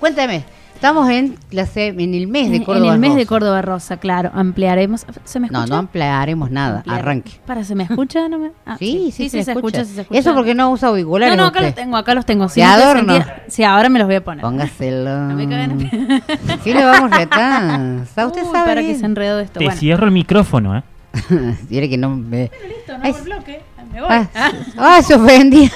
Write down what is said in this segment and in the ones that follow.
Cuéntame, estamos en, la, se- en el mes de Córdoba En el mes de. Córdoba Rosa, claro. Ampliaremos. ¿Se me No, escucha? no ampliaremos nada, Ampliar- arranque. Para, ¿se me escucha? No me- ah, Sí, sí, se, escucha. sí se escucha. Eso porque no usa auriculares No, no, acá usted. los tengo, acá los tengo. Si te adorno. sentía- Sí, ahora me los voy a poner. Póngaselo. No me caguen. Sí, le vamos retando. Usted Uy, sabe para bien. que se enredó esto. Te Bueno. cierro el micrófono, ¿eh? Quiere que no me... Listo, no Ay, hago el bloque. Me voy. Ah, Ah. ah, se ofendió.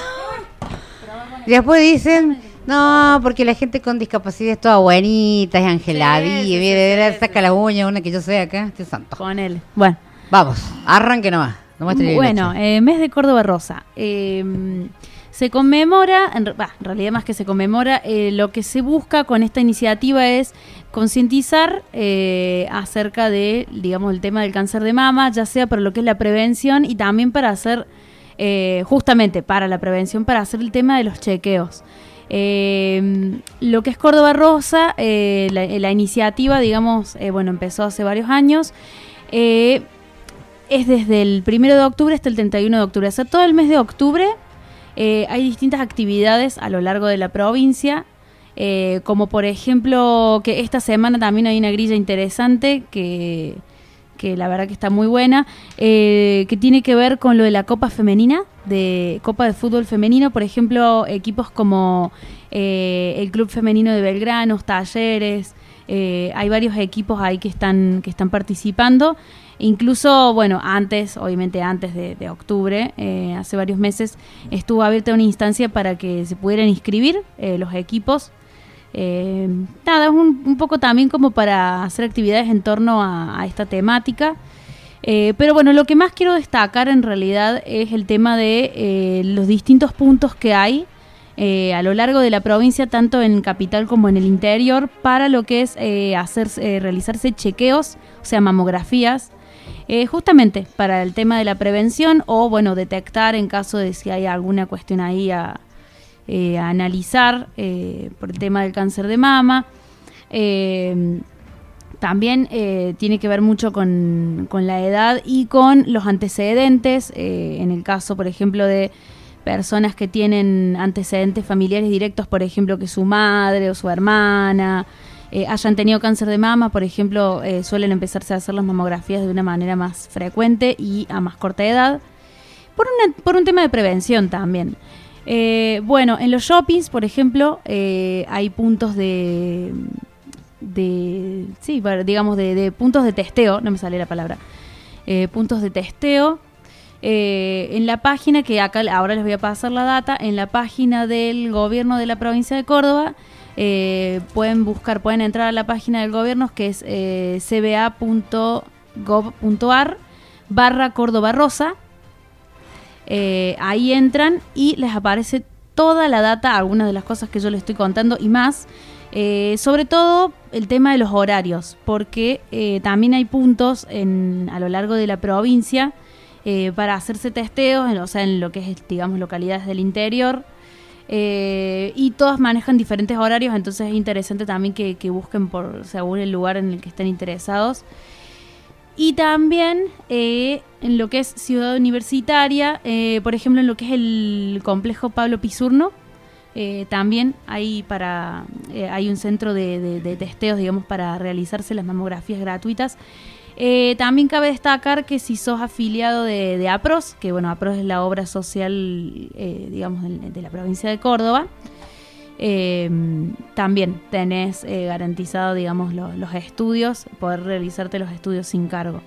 Y después dicen, no, porque la gente con discapacidad es toda buenita, es angeladilla, Sí, sí, sí, saca la uña, una que yo sé acá, este santo. Con él. Bueno. Vamos, arranque nomás. No Bueno, eh, mes de Córdoba Rosa. Eh, se conmemora, en, bah, en realidad más que se conmemora, eh, lo que se busca con esta iniciativa es concientizar eh, acerca de, digamos, el tema del cáncer de mama, ya sea para lo que es la prevención y también para hacer, eh, justamente para la prevención, para hacer el tema de los chequeos. Eh, lo que es Córdoba Rosa, eh, la, iniciativa, digamos, eh, bueno, empezó hace varios años. Eh, es desde el 1 de octubre hasta el 31 de octubre. O sea, todo el mes de octubre hay distintas actividades a lo largo de la provincia. como por ejemplo que esta semana también hay una grilla interesante que, que la verdad que está muy buena, eh, que tiene que ver con lo de la Copa Femenina, de Copa de Fútbol Femenino, por ejemplo, equipos como eh, el Club Femenino de Belgrano, Talleres, eh, hay varios equipos ahí que están, que están participando. Incluso, bueno, antes, obviamente antes de, de octubre, hace varios meses, estuvo abierta una instancia para que se pudieran inscribir los equipos. Eh, nada, es un, un poco también como para hacer actividades en torno a, esta temática. Eh, pero bueno, lo que más quiero destacar en realidad es el tema de eh, los distintos puntos que hay a lo largo de la provincia, tanto en capital como en el interior, para lo que es realizarse chequeos, o sea, mamografías, justamente para el tema de la prevención o, bueno, detectar en caso de si hay alguna cuestión ahí a, eh, a analizar eh, por el tema del cáncer de mama. Eh, también tiene que ver mucho con, con la edad y con los antecedentes. en el caso, por ejemplo, de personas que tienen antecedentes familiares directos, por ejemplo, que su madre o su hermana hayan tenido cáncer de mama, por ejemplo, suelen empezarse a hacer las mamografías de una manera más frecuente y a más corta edad. Por, una- por un tema de prevención también. Eh, bueno, en los shoppings, por ejemplo, eh, hay puntos de, de sí, digamos, de, puntos de testeo, no me sale la palabra, eh, puntos de testeo. en la página, que acá ahora les voy a pasar la data, en la página del gobierno de la provincia de Córdoba, pueden buscar, pueden entrar a la página del gobierno que es cba.gov.ar barra Córdoba Rosa. Eh, ahí entran y les aparece toda la data, algunas de las cosas que yo les estoy contando y más. Eh, sobre todo el tema de los horarios, porque eh, también hay puntos a lo largo de la provincia para hacerse testeos, o sea, en lo que es, digamos, localidades del interior. y todas manejan diferentes horarios, entonces es interesante también que, que busquen por según el lugar en el que estén interesados. Y también eh, en lo que es ciudad universitaria, eh, por ejemplo, en lo que es el complejo Pablo Pisurno, eh, también hay, para, hay un centro de, de- testeos, digamos, para realizarse las mamografías gratuitas. También cabe destacar que si sos afiliado de, de APROS, que bueno, APROS es la obra social, digamos, de la provincia de Córdoba, eh, también tenés eh, garantizado, digamos, lo- los estudios, poder realizarte los estudios sin cargo.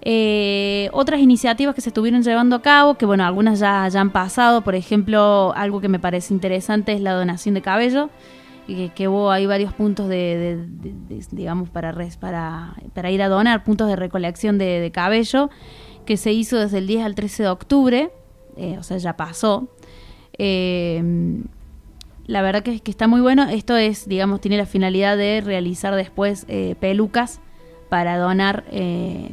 Eh, otras iniciativas que se estuvieron llevando a cabo, que bueno, algunas ya, ya han pasado, por ejemplo, algo que me parece interesante es la donación de cabello, que, que hubo varios puntos de, digamos, para, ir a donar, puntos de recolección de, cabello, que se hizo desde el 10 al 13 de octubre, eh, o sea, ya pasó. Eh, la verdad que, que está muy bueno. Esto es, digamos, tiene la finalidad de realizar después eh, pelucas para donar. eh,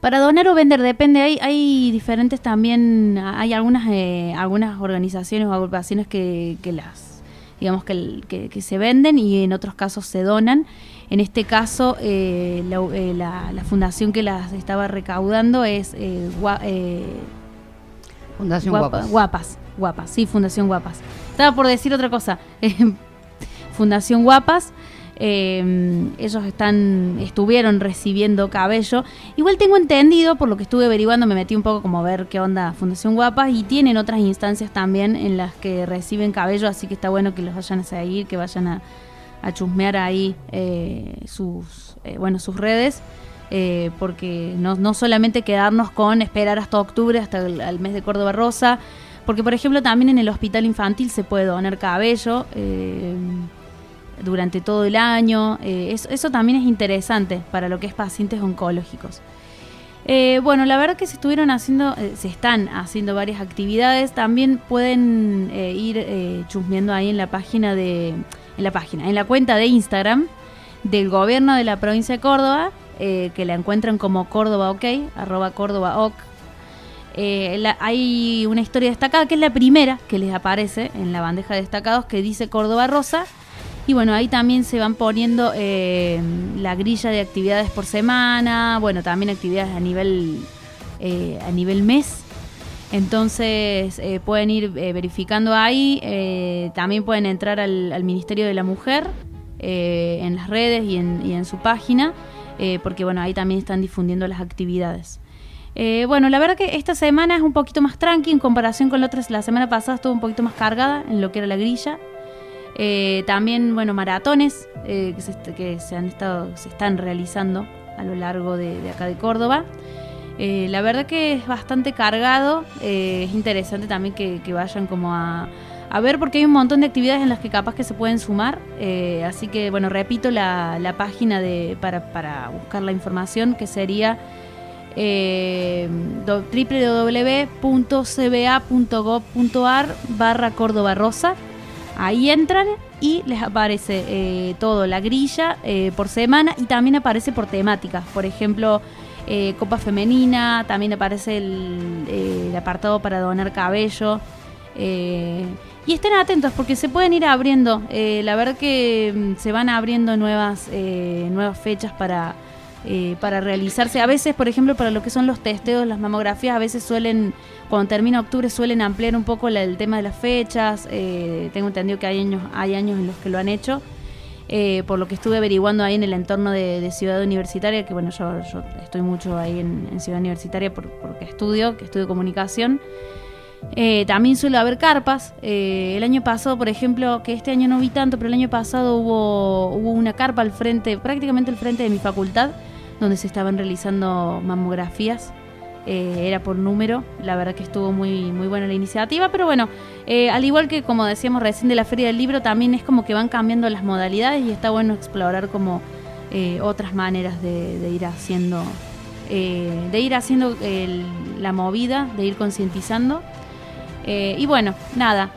para donar o vender, depende. Hay, hay diferentes también. Hay algunas eh, algunas organizaciones o agrupaciones que, que las digamos que, que, se venden y en otros casos se donan. En este caso, eh, la, eh, la- fundación que las estaba recaudando es eh, eh, Fundación Guapa- Guapas. Guapas, guapas, sí, Fundación Guapas. Estaba por decir otra cosa. Fundación Guapas. Eh, ellos están estuvieron recibiendo cabello. Igual tengo entendido, por lo que estuve averiguando, me metí un poco como a ver qué onda Fundación Guapas y tienen otras instancias también en las que reciben cabello, así que está bueno que los vayan a seguir, que vayan a, chusmear ahí eh, sus, eh, bueno, sus redes. Eh, porque no, no, solamente quedarnos con esperar hasta octubre, hasta el, mes de Córdoba Rosa, porque por ejemplo también en el hospital infantil se puede donar cabello durante todo el año. Eh, eso, también es interesante para lo que es pacientes oncológicos. Eh, bueno, la verdad que se estuvieron haciendo, eh, se están haciendo varias actividades. También pueden ir chusmeando ahí en la página de, en la página, en la cuenta de Instagram del gobierno de la provincia de Córdoba, que la encuentran como Córdoba OK, arroba Córdoba OK. hay una historia destacada que es la primera que les aparece en la bandeja de destacados que dice Córdoba Rosa y bueno, ahí también se van poniendo eh, la grilla de actividades por semana, bueno, también actividades a nivel, eh, a nivel mes. Entonces eh, pueden ir verificando ahí, también pueden entrar al, Ministerio de la Mujer en las redes y en su página, porque bueno, ahí también están difundiendo las actividades. bueno, la verdad que esta semana es un poquito más tranqui en comparación con la otra. La semana pasada estuvo un poquito más cargada en lo que era la grilla. Eh, también, bueno, maratones eh, que, se, han estado, se están realizando a lo largo de, acá de Córdoba. Eh, la verdad que es bastante cargado, es interesante también que, vayan como a, ver porque hay un montón de actividades en las que capaz que se pueden sumar, así que bueno, repito la, página de, para, para, buscar la información que sería www.cba.gov.ar barra Córdoba Rosa Ahí entran y les aparece eh, todo, la grilla eh, por semana y también aparece por temáticas. Por ejemplo, eh, Copa Femenina, también aparece el, apartado para donar cabello. Y estén atentos porque se pueden ir abriendo. la verdad que mm, se van abriendo nuevas, nuevas fechas para, para realizarse. A veces, por ejemplo, para lo que son los testeos, las mamografías, a veces suelen cuando termina octubre suelen ampliar un poco el tema de las fechas. Eh, tengo entendido que hay años, hay años en los que lo han hecho. Eh, por lo que estuve averiguando ahí en el entorno de, Ciudad Universitaria, que bueno, yo, estoy mucho ahí en, Ciudad Universitaria porque estudio, que estudio comunicación. Eh, también suele haber carpas. el año pasado, por ejemplo, que este año no vi tanto, pero el año pasado hubo, hubo una carpa al frente, prácticamente al frente de mi facultad, donde se estaban realizando mamografías eh, era por número, la verdad que estuvo muy, muy buena la iniciativa, pero bueno, eh, al igual que como decíamos recién de la Feria del Libro, también es como que van cambiando las modalidades y está bueno explorar como eh, otras maneras de, ir haciendo, de ir haciendo la movida, de ir concientizando. Y bueno, nada,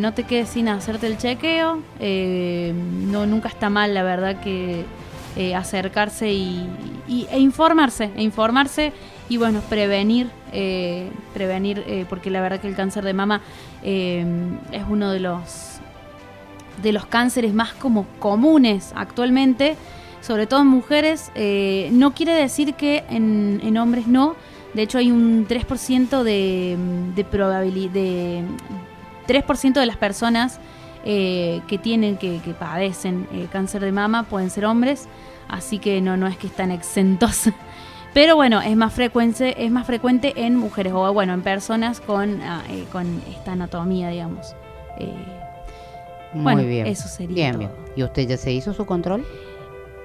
no te quedes sin hacerte el chequeo, no, nunca está mal la verdad que acercarse y, e informarse, e informarse y bueno, prevenir, eh, prevenir, eh, porque la verdad que el cáncer de mama eh, es uno de los de los cánceres más como comunes actualmente, sobre todo en mujeres. no quiere decir que en, hombres no. De hecho, hay un 3% de, de probabilidad, de 3% de las personas que tienen, que, que padecen cáncer de mama pueden ser hombres. Así que no, no es que están exentos pero bueno, es más frecuente, es más frecuente en mujeres o bueno, en personas con, ah, eh, con esta anatomía, digamos. Eh, Muy bueno, bien. Eso sería. Bien, bien. ¿Y usted ya se hizo su control?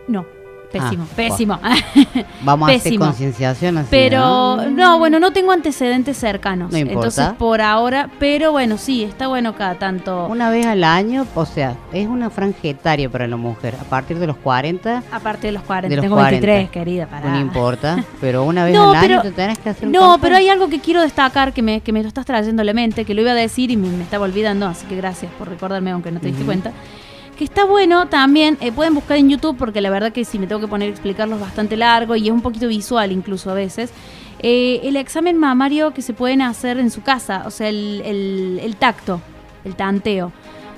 No. Pésimo, ah, pésimo. Vamos a hacer concienciación así. Pero, ¿no? bueno, no tengo antecedentes cercanos. No importa. Entonces, por ahora, pero bueno, sí, está bueno cada tanto. Una vez al año, o sea, es una franja etaria para la mujer. A partir de los 40. A partir de los 40. tengo 23, querida, para. No importa, pero una vez al año te tenés que hacer un No, pero hay algo que quiero destacar que me, que me lo estás trayendo a la mente, que lo iba a decir y me, estaba olvidando, así que gracias por recordarme, aunque no te diste cuenta que está bueno también, eh, pueden buscar en YouTube porque la verdad que si me tengo que poner a explicarlo es bastante largo y es un poquito visual incluso a veces. Eh, el examen mamario que se pueden hacer en su casa, o sea, el, tacto, el tanteo.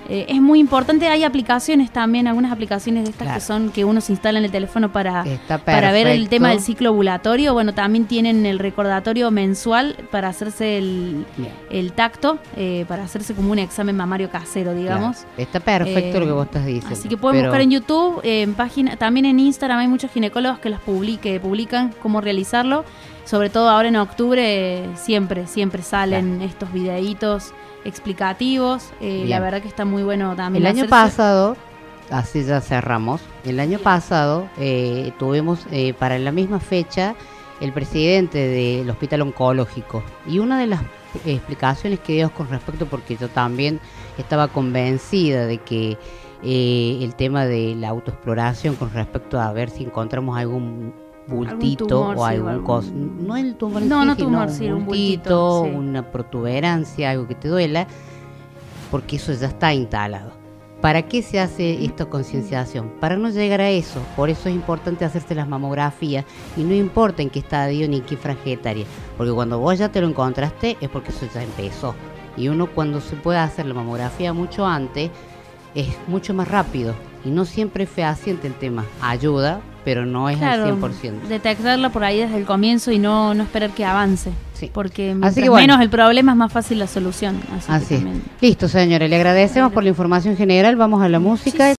Eh, es muy importante, hay aplicaciones también, algunas aplicaciones de estas Claro. que son que uno se instala en el teléfono para, para ver el tema del ciclo ovulatorio. Bueno, también tienen el recordatorio mensual para hacerse el, el tacto, eh, para hacerse como un examen mamario casero, digamos. Claro. Está perfecto Eh, lo que vos estás diciendo. Así que pueden pero- buscar en YouTube, eh, en página, también en Instagram hay muchos ginecólogos que los publique, publican cómo realizarlo. Sobre todo ahora en octubre eh, siempre, siempre salen estos videitos explicativos. Eh, la verdad que está muy bueno también. El año pasado, así ya cerramos, el año pasado eh, tuvimos eh, para la misma fecha el presidente del Hospital Oncológico y una de las explicaciones que dio con respecto, porque yo también estaba convencida de que eh, el tema de la autoexploración con respecto a ver si encontramos algún bultito tumor, o algún algún- cos- no el tumor No, no tumor, un sí, un bultito, bultito, sí. una protuberancia, algo que te duela, porque eso ya está instalado. ¿Para qué se hace esta concienciación? Para no llegar a eso. Por eso es importante hacerse las mamografías y no importa en qué estadio ni en qué franja etaria. Porque cuando vos ya te lo encontraste es porque eso ya empezó. Y uno cuando se puede hacer la mamografía mucho antes es mucho más rápido. Y no siempre es fehaciente el tema. Ayuda, pero no es Claro, al 100%. detectarla por ahí desde el comienzo y no, no esperar que avance. Sí. Porque Así mientras que bueno. menos el problema es más fácil la solución. Así, Así es. Listo, señores. Le agradecemos por la información general. Vamos a la música.